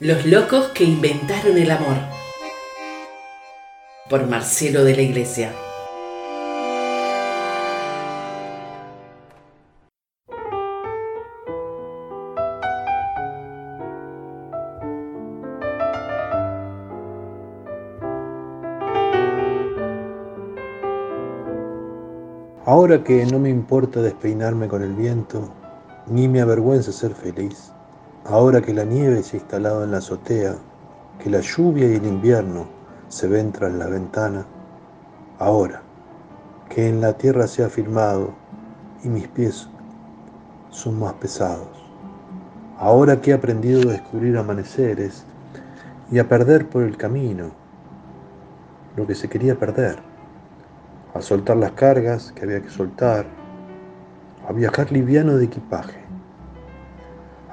Los locos que inventaron el amor. Por Marcelo de la Iglesia. Ahora que no me importa despeinarme con el viento, ni me avergüenza ser feliz, ahora que la nieve se ha instalado en la azotea, que la lluvia y el invierno se ven tras la ventana, ahora que en la tierra se ha firmado y mis pies son más pesados, ahora que he aprendido a descubrir amaneceres y a perder por el camino lo que se quería perder a soltar las cargas que había que soltar, a viajar liviano de equipaje,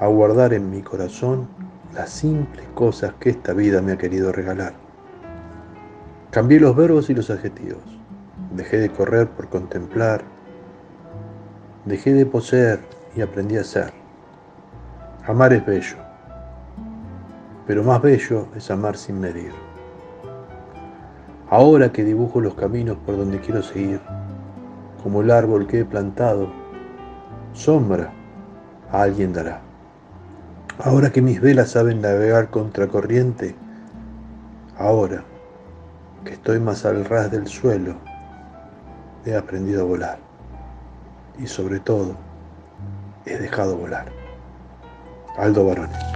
a guardar en mi corazón las simples cosas que esta vida me ha querido regalar. Cambié los verbos y los adjetivos, dejé de correr por contemplar, dejé de poseer y aprendí a ser. Amar es bello, pero más bello es amar sin medir. Ahora que dibujo los caminos por donde quiero seguir, como el árbol que he plantado, sombra a alguien dará. Ahora que mis velas saben navegar contra corriente, ahora que estoy más al ras del suelo, he aprendido a volar. Y sobre todo, he dejado volar. Aldo Barone.